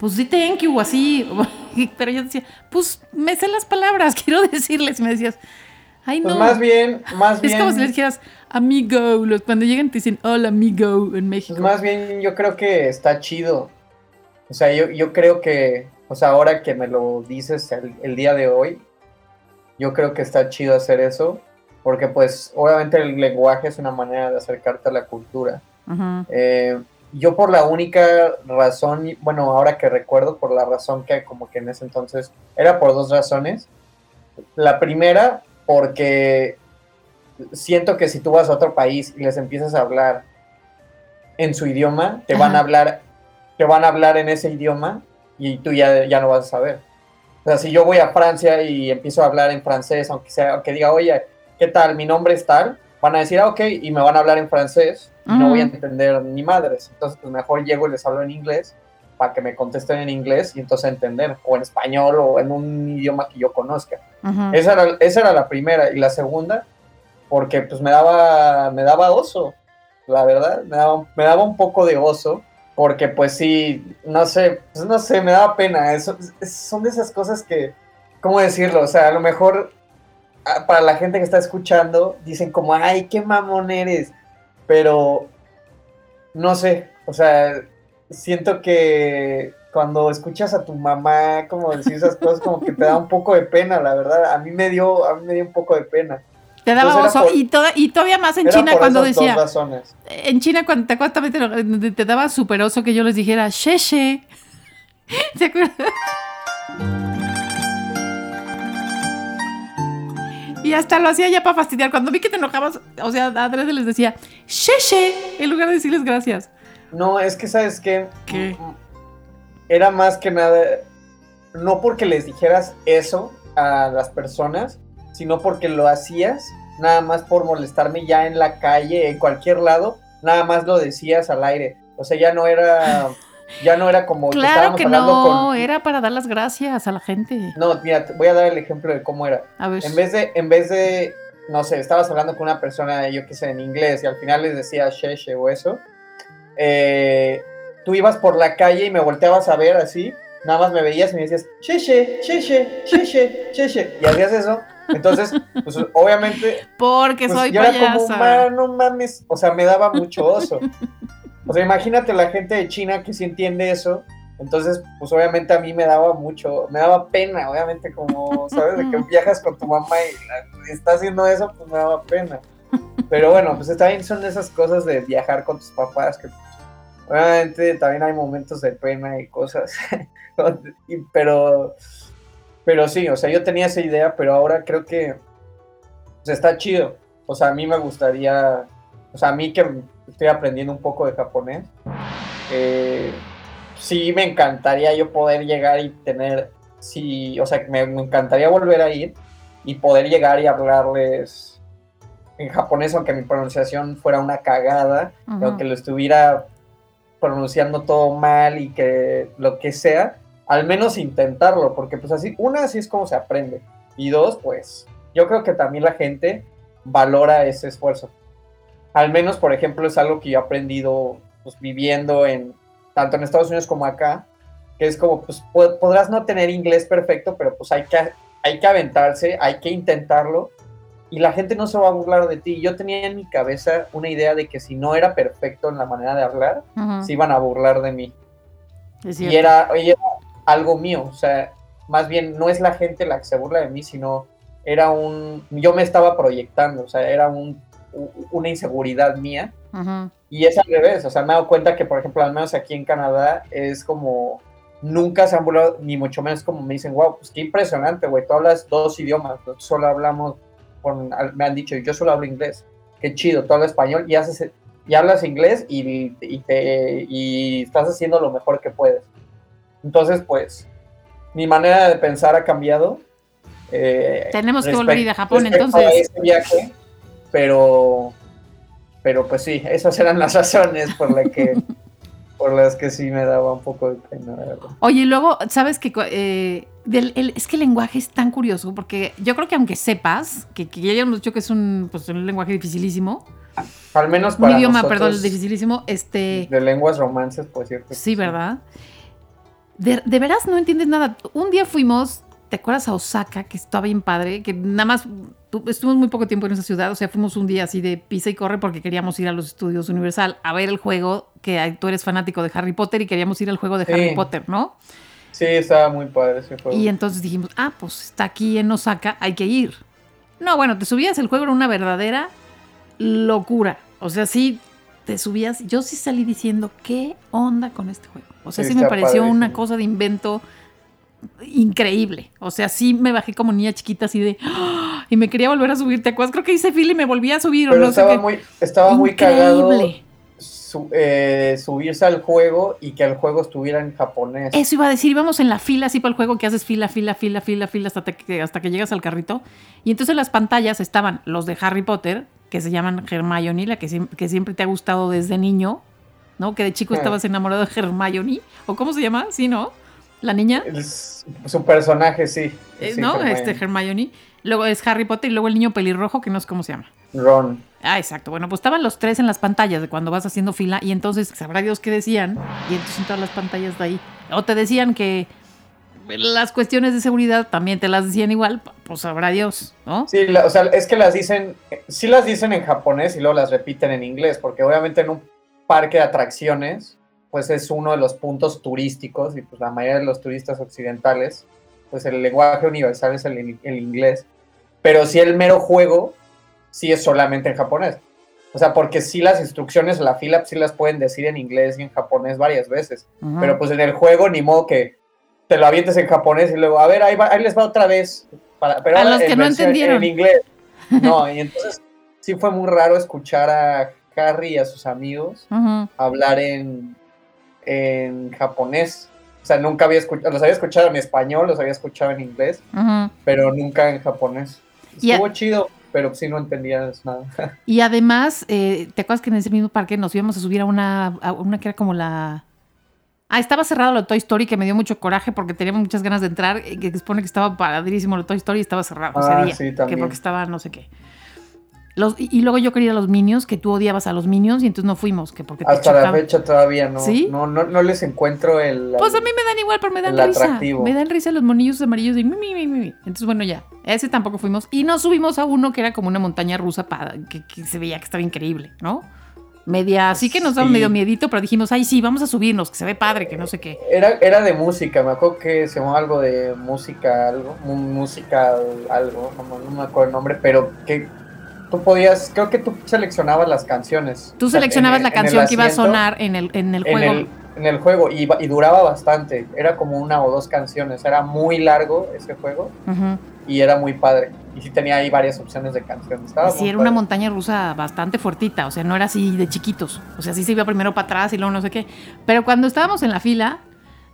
pues sí, thank you, o así. Pero yo decía, pues me sé las palabras, quiero decirles. Y me decías, ay Pues no. más bien, más es bien. como si les dijeras, amigo. Los- Cuando llegan te dicen, hola amigo en México. Pues más bien yo creo que está chido. O sea, yo, yo creo que, o sea, ahora que me lo dices el, el día de hoy, yo creo que está chido hacer eso, porque pues obviamente el lenguaje es una manera de acercarte a la cultura. Eh, yo por la única razón, bueno, ahora que recuerdo, por la razón que como que en ese entonces era por dos razones. La primera, porque siento que si tú vas a otro país y les empiezas a hablar en su idioma, te van a hablar, te van a hablar en ese idioma y tú ya, ya no vas a saber. O sea, si yo voy a Francia y empiezo a hablar en francés, aunque sea, aunque diga, oye, ¿qué tal? Mi nombre es tal, van a decir, ah, ok, y me van a hablar en francés y no voy a entender ni madres. Entonces, pues mejor llego y les hablo en inglés para que me contesten en inglés y entonces entender, o en español o en un idioma que yo conozca. Ujú. Esa era, esa era la primera. Y la segunda, porque pues me daba, me daba oso, la verdad, me daba, me daba un poco de oso, porque pues sí, no sé, pues, no sé, me daba pena. Eso, es- son de esas cosas que, ¿cómo decirlo? O sea, a lo mejor ah, para la gente que está escuchando, dicen como, ay, qué mamón eres, pero no sé, o sea, siento que cuando escuchas a tu mamá como decir esas cosas como que te da un poco de pena, la verdad. A mí me dio, a mí me dio un poco de pena. Te daba oso. por- y, toda- y todavía más en China cuando decía. En China, cuando te acuerdas, también te, te daba super oso que yo les dijera, Sheshe. ¿Te acuerdas? Y hasta lo hacía ya para fastidiar. Cuando vi que te enojabas, o sea, a Andrés les decía, Sheshe, en lugar de decirles gracias. No, es que sabes qué? ¿Qué? Era más que nada, no porque les dijeras eso a las personas, sino porque lo hacías nada más por molestarme ya en la calle, en cualquier lado, nada más lo decías al aire. O sea, ya no era, ya no era como Claro estábamos que hablando no, con- era para dar las gracias a la gente. No, mira, te voy a dar el ejemplo de cómo era. A ver. En vez de, en vez de, no sé, estabas hablando con una persona, yo qué sé, en inglés, y al final les decía sheshe o eso, eh, tú ibas por la calle y me volteabas a ver así, nada más me veías y me decías, sheshe, sheshe, sheshe, sheshe, y hacías eso. Entonces, pues obviamente, Porque pues, soy yo era como, payasa. "Ma, no mames, o sea, me daba mucho oso. O sea, imagínate la gente de China que sí entiende eso. Entonces, pues obviamente a mí me daba mucho, me daba pena, obviamente, como, ¿sabes? De que viajas con tu mamá y está haciendo eso, pues me daba pena. Pero bueno, pues también son esas cosas de viajar con tus papás, que obviamente también hay momentos de pena y cosas. Y- pero, pero sí, o sea, yo tenía esa idea, pero ahora creo que pues, está chido. O sea, a mí me gustaría, o sea, a mí que estoy aprendiendo un poco de japonés, eh, sí me encantaría yo poder llegar y tener, sí, o sea, me, me encantaría volver a ir y poder llegar y hablarles en japonés, aunque mi pronunciación fuera una cagada, Ujú. aunque lo estuviera pronunciando todo mal y que lo que sea, al menos intentarlo, porque pues así, una, así es como se aprende, y dos, pues yo creo que también la gente valora ese esfuerzo. Al menos, por ejemplo, es algo que yo he aprendido pues, viviendo en tanto en Estados Unidos como acá, que es como, pues po- podrás no tener inglés perfecto, pero pues hay que, hay que aventarse, hay que intentarlo, y la gente no se va a burlar de ti. Yo tenía en mi cabeza una idea de que si no era perfecto en la manera de hablar, Ujú. se iban a burlar de mí. Y era, y era algo mío, o sea, más bien no es la gente la que se burla de mí, sino era un, yo me estaba proyectando, o sea, era un, una inseguridad mía. Y es al revés, o sea, me he dado cuenta que, por ejemplo, al menos aquí en Canadá, es como, nunca se han burlado, ni mucho menos como me dicen, wow, pues qué impresionante, güey, tú hablas dos idiomas, solo hablamos, con, me han dicho, yo solo hablo inglés, qué chido, tú hablas español y, haces, y hablas inglés y, y, te, y estás haciendo lo mejor que puedes. Entonces, pues, mi manera de pensar ha cambiado. eh, Tenemos que volver a ir a Japón, entonces. a ese viaje, pero, pero pues sí, esas eran las razones por, la que, por las que sí me daba un poco de pena, la verdad. Oye, y luego, ¿sabes que es que el lenguaje es tan curioso? Porque yo creo que aunque sepas, que, que ya hemos dicho que es un, pues, un lenguaje dificilísimo, Al menos un para idioma, nosotros, perdón, dificilísimo, este... de lenguas romances, por cierto. Sí, ¿verdad? De, de veras no entiendes nada. Un día fuimos, ¿te acuerdas a Osaka? Que estaba bien padre, que nada más estuvimos muy poco tiempo en esa ciudad, o sea, fuimos un día así de pisa y corre porque queríamos ir a los estudios Universal a ver el juego, que tú eres fanático de Harry Potter y queríamos ir al juego de Sí. Harry Potter, ¿no? Sí, estaba muy padre ese juego. Y entonces dijimos, ah, pues está aquí en Osaka, hay que ir. No, bueno, te subías, el juego era una verdadera locura. O sea, sí, te subías. Yo sí salí diciendo, ¿qué onda con este juego? O sea, Sí, sí, me pareció padrísimo. una cosa de invento increíble. O sea, sí me bajé como niña chiquita así de... ¡ah! Y me quería volver a subir, ¿te acuerdas? Creo que hice fila y me volví a subir. o Pero no sé estaba qué. muy, estaba muy cagado su- eh, subirse al juego y que el juego estuviera en japonés. Eso iba a decir, íbamos en la fila así para el juego que haces fila, fila, fila, fila, fila hasta que, hasta que llegas al carrito. Y entonces en las pantallas estaban los de Harry Potter, que se llaman Hermione, la que, que siempre te ha gustado desde niño, ¿no? Que de chico Ah. estabas enamorado de Hermione. ¿O cómo se llama? ¿Sí, no? ¿La niña? El- su personaje, sí. Eh, Sí, ¿No? Hermione. Este Hermione. Luego es Harry Potter y luego el niño pelirrojo, que no sé cómo se llama. Ron. Ah, exacto. Bueno, pues estaban los tres en las pantallas de cuando vas haciendo fila y entonces sabrá Dios qué decían y entonces en todas las pantallas de ahí. O te decían que las cuestiones de seguridad también te las decían igual, pues sabrá Dios, ¿no? Sí, la- o sea, es que las dicen, sí las dicen en japonés y luego las repiten en inglés, porque obviamente en un parque de atracciones, pues es uno de los puntos turísticos y pues la mayoría de los turistas occidentales, pues el lenguaje universal es el, el inglés, pero sí el mero juego, sí es solamente en japonés. O sea, porque sí las instrucciones a la fila sí las pueden decir en inglés y en japonés varias veces. Ujú. Pero pues en el juego ni modo que te lo avientes en japonés y luego, a ver, ahí, va- ahí les va otra vez. Para, pero A los que no entendieron. En inglés. No, y entonces sí fue muy raro escuchar a Harry y a sus amigos Ujú. hablar en, en japonés. O sea, nunca había escuchado, los había escuchado en español, los había escuchado en inglés, pero nunca en japonés. Estuvo chido, pero sí no entendías nada. Y además, eh, ¿te acuerdas que en ese mismo parque nos íbamos a subir a una, a una que era como la... Ah, estaba cerrado lo de Toy Story, que me dio mucho coraje porque teníamos muchas ganas de entrar, eh, que se supone que estaba padrísimo lo de Toy Story y estaba cerrado Ah, ese día. sí, que también. porque estaba no sé qué. Los, y, luego yo quería a los Minions, que tú odiabas a los Minions y entonces no fuimos, que porque Hasta la fecha todavía no, ¿Sí? no, no, no les encuentro el... Pues a mí me dan igual, pero me dan risa. atractivo. Me dan risa los monillos amarillos y mi, mi, mi, mi. Entonces, bueno, ya. Ese tampoco fuimos. Y nos subimos a uno que era como una montaña rusa para, que, que se veía que estaba increíble, ¿no? Media, así que nos daba Sí. medio miedito, pero dijimos, ay, sí, vamos a subirnos, que se ve padre, que no sé qué. Era, era de música, me acuerdo que se llamaba algo de música, algo, música, algo, no, no me acuerdo el nombre, pero que tú podías, creo que tú seleccionabas las canciones. Tú seleccionabas en la en canción que iba a sonar en el, en el juego. el, en el juego y, duraba bastante, era como una o dos canciones, era muy largo ese juego y era muy padre. Y sí tenía ahí varias opciones de canciones. Estaba sí, era una montaña rusa bastante fuertita, o sea, no era así de chiquitos. O sea, sí se iba primero para atrás y luego no sé qué. Pero cuando estábamos en la fila,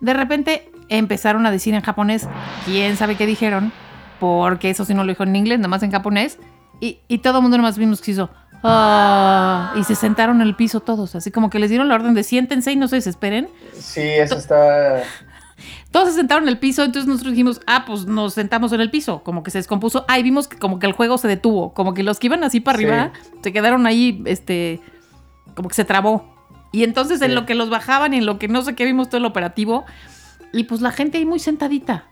de repente empezaron a decir en japonés, quién sabe qué dijeron, porque eso sí no lo dijo en inglés, nada más en japonés. Y, y todo el mundo nomás vimos que hizo, "Ah", y se sentaron en el piso todos, así como que les dieron la orden de siéntense y no se desesperen. Sí, eso está... Todos se sentaron en el piso, entonces nosotros dijimos, ah, pues nos sentamos en el piso, como que se descompuso. Ah, y vimos que como que el juego se detuvo, como que los que iban así para Sí. arriba se quedaron ahí, este, como que se trabó. Y entonces en lo que los bajaban y en lo que no sé qué vimos todo el operativo, y pues la gente ahí muy sentadita.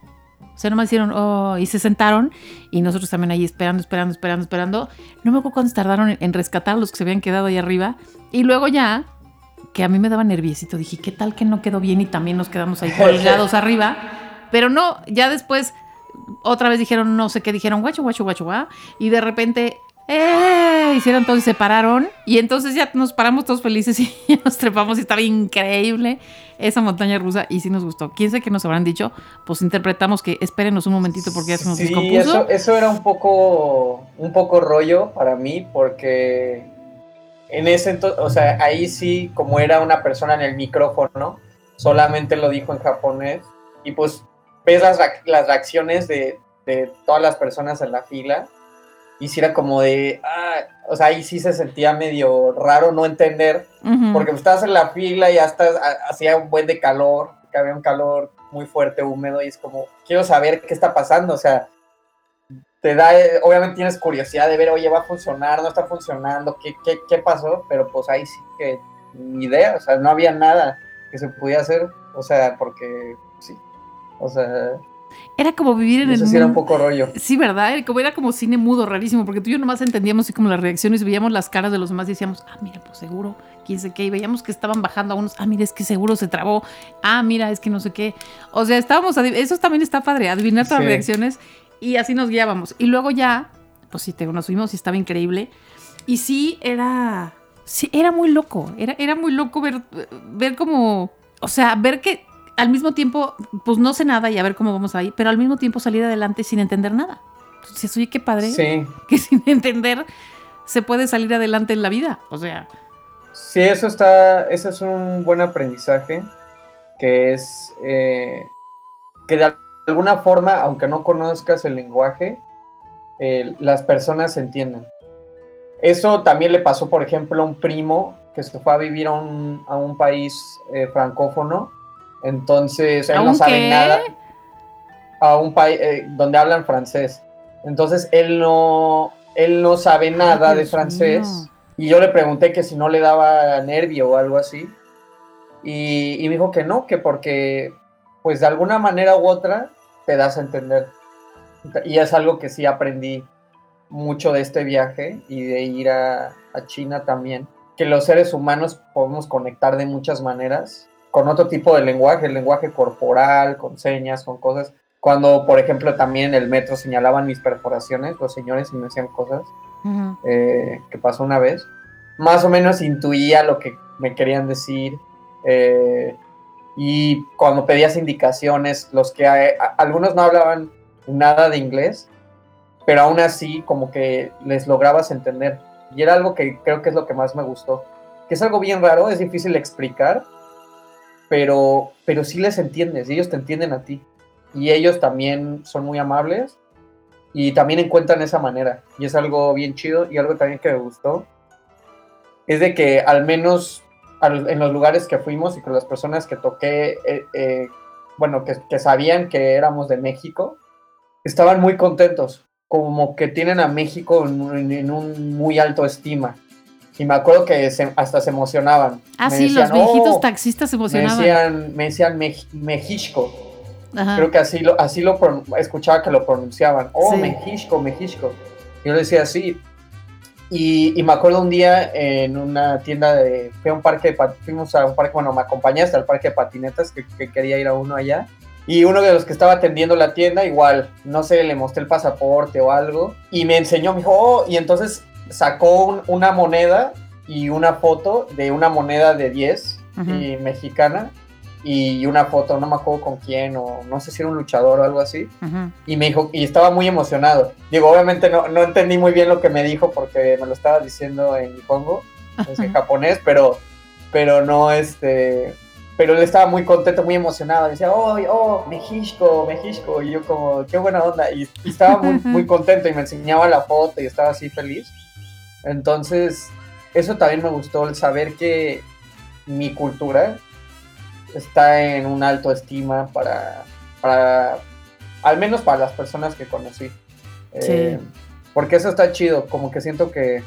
O sea, nomás hicieron, oh, y se sentaron, y nosotros también ahí esperando, esperando, esperando, esperando. No me acuerdo cuánto tardaron en, en rescatar a los que se habían quedado ahí arriba. Y luego ya, que a mí me daba nerviosito, dije, ¿qué tal que no quedó bien? Y también nos quedamos ahí colgados arriba. Pero no, ya después, otra vez dijeron, no sé qué, dijeron, guacho, guacho, guacho, guá. Y de repente, ¡eh! Hicieron todo y se pararon. Y entonces ya nos paramos todos felices y nos trepamos y estaba increíble esa montaña rusa y sí nos gustó. ¿Quién sabe qué nos habrán dicho? Pues interpretamos que espérenos un momentito porque ya se nos Sí, descompuso. eso, eso era un poco, un poco rollo para mí porque en ese entonces, o sea, ahí sí, como era una persona en el micrófono, solamente lo dijo en japonés y pues ves las, las reacciones de, de todas las personas en la fila y sí era como de, ah, o sea, ahí sí se sentía medio raro no entender Ujú. porque pues, estabas en la fila y hasta ha- hacía un buen de calor, que había un calor muy fuerte, húmedo, y es como, quiero saber qué está pasando, o sea, te da, eh, obviamente tienes curiosidad de ver, oye, va a funcionar, no está funcionando, qué, qué, qué pasó, pero pues ahí sí que ni idea, o sea, no había nada que se pudiera hacer, o sea, porque sí, o sea, Era como vivir en el eso sí era un poco rollo. Sí, ¿verdad? Era como, era como cine mudo, rarísimo, porque tú y yo nomás entendíamos así como las reacciones veíamos las caras de los demás y decíamos, ah, mira, pues seguro, quién sé qué, y veíamos que estaban bajando a unos, ah, mira, es que seguro se trabó, ah, mira, es que no sé qué. O sea, estábamos, eso también está padre, adivinar todas las reacciones y así nos guiábamos. Y luego ya, pues sí, te, nos subimos y estaba increíble. Y sí, era, Sí, era muy loco. Era, era muy loco ver, ver como. O sea, ver que al mismo tiempo, pues no sé nada y a ver cómo vamos ahí, pero al mismo tiempo salir adelante sin entender nada. Entonces, oye, qué padre Sí, que sin entender se puede salir adelante en la vida. O sea, sí, eso está, eso es un buen aprendizaje, que es eh, que de alguna forma, aunque no conozcas el lenguaje, eh, las personas se entienden. Eso también le pasó, por ejemplo, a un primo que se fue a vivir a un, a un país eh, francófono. Entonces, él ¿A no sabe qué? nada. A un país donde hablan francés. Entonces, él no, él no sabe nada Ay, de francés. mío. Y yo le pregunté que si no le daba nervio o algo así. Y, y me dijo que no, que porque, pues de alguna manera u otra, te das a entender. Y es algo que sí aprendí mucho de este viaje y de ir a, a China también. Que los seres humanos podemos conectar de muchas maneras, con otro tipo de lenguaje, el lenguaje corporal, con señas, con cosas. Cuando, por ejemplo, también el metro señalaban mis perforaciones, los señores y me decían cosas Ujú. eh, que pasó una vez, más o menos intuía lo que me querían decir. eh, y cuando pedías indicaciones, los que a- a- algunos no hablaban nada de inglés, pero aún así como que les lograbas entender. Y era algo que creo que es lo que más me gustó. Que es algo bien raro, es difícil explicar, pero, pero sí les entiendes, ellos te entienden a ti. Y ellos también son muy amables y también encuentran esa manera. Y es algo bien chido y algo también que me gustó. Es de que al menos en los lugares que fuimos y con las personas que toqué, eh, eh, bueno, que, sabían que éramos de México, estaban muy contentos. Como que tienen a México en un muy alto estima. Y me acuerdo que se- hasta se emocionaban. Ah, Me sí, los decían, viejitos "Oh", taxistas se me emocionaban. decían, me decían Mex- Mejixco. Ajá. Creo que así lo, así lo escuchaba que lo pronunciaban. Oh, Sí. Mejixco, Mejixco. Yo le decía así. Y, y me acuerdo un día en una tienda de. Fui a un parque de fuimos a un parque, bueno, me acompañaste al parque de patinetas, que, que quería ir a uno allá. Y uno de los que estaba atendiendo la tienda, igual, no sé, le mostré el pasaporte o algo. Y me enseñó, me dijo, oh, y entonces sacó un- una moneda y una foto de una moneda de 10 Ujú. y mexicana y una foto, no me acuerdo con quién, o no sé si era un luchador o algo así, y me dijo, y estaba muy emocionado. Digo, obviamente no, no entendí muy bien lo que me dijo porque me lo estaba diciendo en es en japonés, pero, pero no, este, pero él estaba muy contento, muy emocionado, decía, oh, oh, México, México, y yo como, qué buena onda, y, y estaba muy, muy contento y me enseñaba la foto y estaba así feliz. Entonces, eso también me gustó, el saber que mi cultura está en un alto estima para, para al menos para las personas que conocí. Eh, porque eso está chido, como que siento que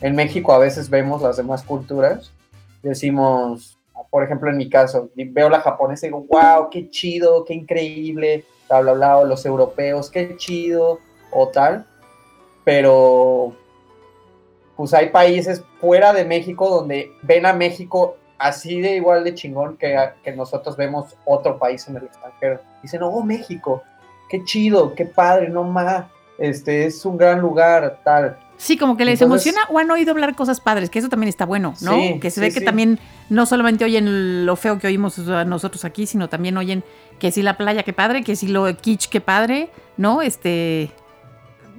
en México a veces vemos las demás culturas, decimos, por ejemplo en mi caso, veo la japonesa y digo, wow, qué chido, qué increíble, bla, bla, bla, o los europeos, qué chido, o tal, pero pues hay países fuera de México donde ven a México así de igual de chingón que, que nosotros vemos otro país en el extranjero. Dicen, oh, México, qué chido, qué padre, no más, este es un gran lugar, tal. Sí, como que les Entonces- emociona o han oído hablar cosas padres, que eso también está bueno, ¿no? Sí, que se sí, ve que sí. también no solamente oyen lo feo que oímos nosotros aquí, sino también oyen que sí la playa, qué padre, que sí lo kitsch, qué padre, ¿no? Este.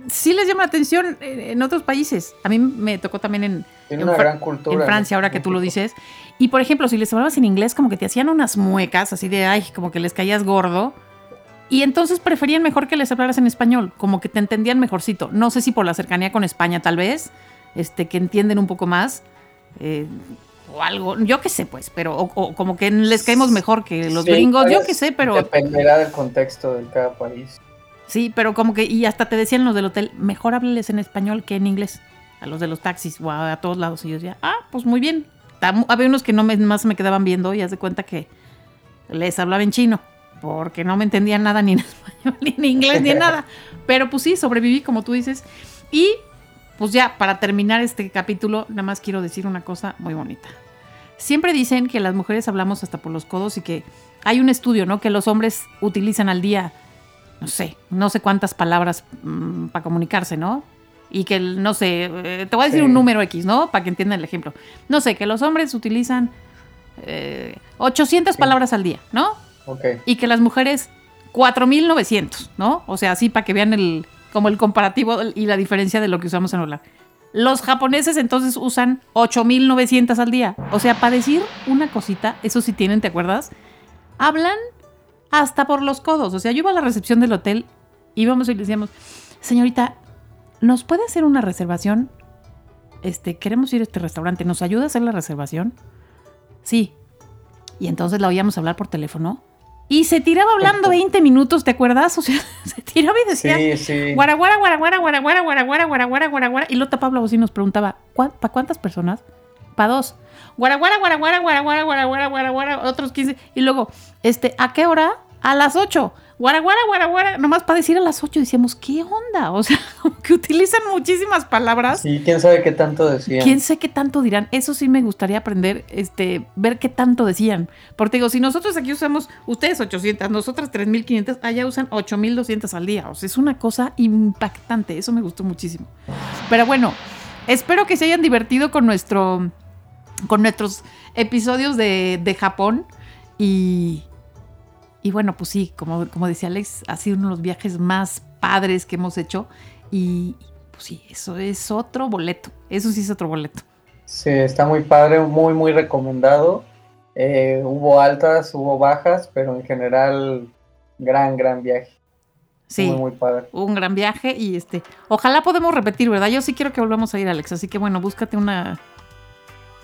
Sí les llama la atención en, otros países. A mí me tocó también en, En una Fra- gran cultura. en Francia, ahora que tú lo dices. Y por ejemplo, si les hablabas en inglés, como que te hacían unas muecas así de, ay, como que les caías gordo. Y entonces preferían mejor que les hablaras en español, como que te entendían mejorcito. No sé si por la cercanía con España, tal vez, este, que entienden un poco más. eh, o algo, yo qué sé, pues, pero o, o como que les caemos mejor que los Sí, gringos, yo qué sé, pero Dependerá del contexto de cada país. Sí, pero como que, y hasta te decían los del hotel, mejor hábleles en español que en inglés, a los de los taxis o a, a todos lados. Y yo decía, ah, pues muy bien. Tam- Había unos que no me, más me quedaban viendo y haz de cuenta que les hablaba en chino, porque no me entendían nada ni en español, ni en inglés, ni en nada. Pero pues sí, sobreviví, como tú dices. Y pues ya, para terminar este capítulo, nada más quiero decir una cosa muy bonita. Siempre dicen que las mujeres hablamos hasta por los codos y que hay un estudio, ¿no? Que los hombres utilizan al día, no sé, no sé cuántas palabras para comunicarse, ¿no? y que, no sé, eh, te voy a decir Sí. un número X, ¿no? Para que entiendan el ejemplo. No sé, que los hombres utilizan eh, 800 Sí. palabras al día, ¿no? Ok. Y que las mujeres 4.900, ¿no? O sea, así para que vean el, como el comparativo y la diferencia de lo que usamos en hablar. Los japoneses entonces usan 8.900 al día. O sea, para decir una cosita, eso sí tienen, ¿te acuerdas? Hablan hasta por los codos. O sea, yo iba a la recepción del hotel, íbamos y le decíamos, señorita, ¿nos puede hacer una reservación? Este, queremos ir a este restaurante, ¿nos ayuda a hacer la reservación? Sí. Y entonces la oíamos hablar por teléfono. Y se tiraba hablando 20 minutos, ¿te acuerdas? O sea, se tiraba y decía sí, guaraguara, guaraguara, guaraguara, guaraguara, guaraguara, guaraguara. Y luego tapaba la voz y nos preguntaba, ¿para cuántas personas? Para dos. Guara, guara, guara, guara, guara, guara, guara, guara, guara, guara, otros 15. Y luego, este, ¿a qué hora? A las 8. Guara, guara, guara, guara. Nomás para decir a las 8 decíamos, ¿qué onda? O sea, como que utilizan muchísimas palabras. Sí, quién sabe qué tanto decían. ¿Quién sé qué tanto dirán? Eso sí me gustaría aprender, este, ver qué tanto decían. Porque digo, si nosotros aquí usamos, ustedes 800, nosotras 3500, allá usan 8200 al día. O sea, es una cosa impactante. Eso me gustó muchísimo. Pero bueno, espero que se hayan divertido con nuestro, con nuestros episodios de, de Japón. Y, y bueno, pues sí, como, como decía Alex, ha sido uno de los viajes más padres que hemos hecho. Y pues sí, eso es otro boleto. Eso sí es otro boleto. Sí, está muy padre, muy, muy recomendado. Eh, hubo altas, hubo bajas, pero en general, gran, gran viaje. Sí, Muy, muy padre. un gran viaje y este, ojalá podemos repetir, ¿verdad? Yo sí quiero que volvamos a ir, Alex. Así que bueno, búscate una,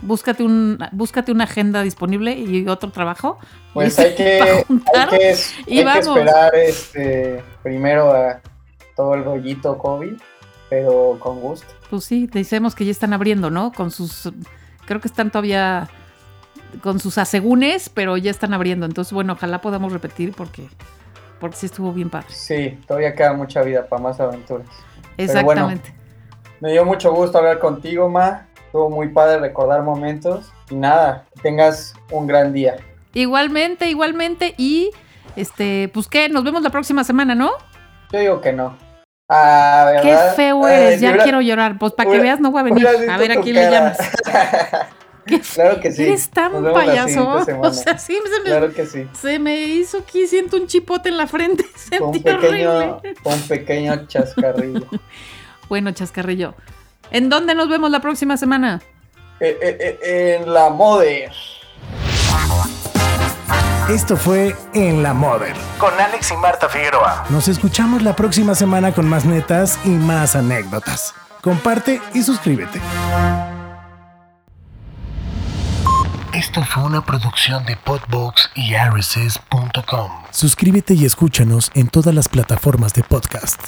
búscate un, búscate una agenda disponible y otro trabajo. Pues hay que, hay que, y hay que esperar este, primero a todo el rollito COVID, pero con gusto. Pues sí, decimos que ya están abriendo, ¿no? Con sus, creo que están todavía con sus asegúnes, pero ya están abriendo. Entonces, bueno, ojalá podamos repetir porque, porque sí estuvo bien padre. Sí, todavía queda mucha vida para más aventuras. bueno. Exactamente. Me dio mucho gusto hablar contigo, Ma. Estuvo muy padre recordar momentos. Y nada, que tengas un gran día. Igualmente, igualmente. Y este, pues qué, nos vemos la próxima semana, ¿no? Yo digo que no. Ah, Qué ¿verdad? feo Ay, eres, ya quiero llorar. Pues para que veas, no voy a venir. A ver a quién le cara. llamas. Qué claro que sí. Eres tan payaso. semana. O sea, sí, se me, Claro que sí. se me hizo aquí, siento un chipote en la frente. Fue un Sentí pequeño, horrible. un pequeño chascarrillo. Bueno, chascarrillo. ¿En dónde nos vemos la próxima semana? Eh, eh, eh, en la Moder. Esto fue En la Mother con Alex y Marta Figueroa. Nos escuchamos la próxima semana con más netas y más anécdotas. Comparte y suscríbete. Esto fue una producción de Podbox y RSS.com. Suscríbete y escúchanos en todas las plataformas de podcast.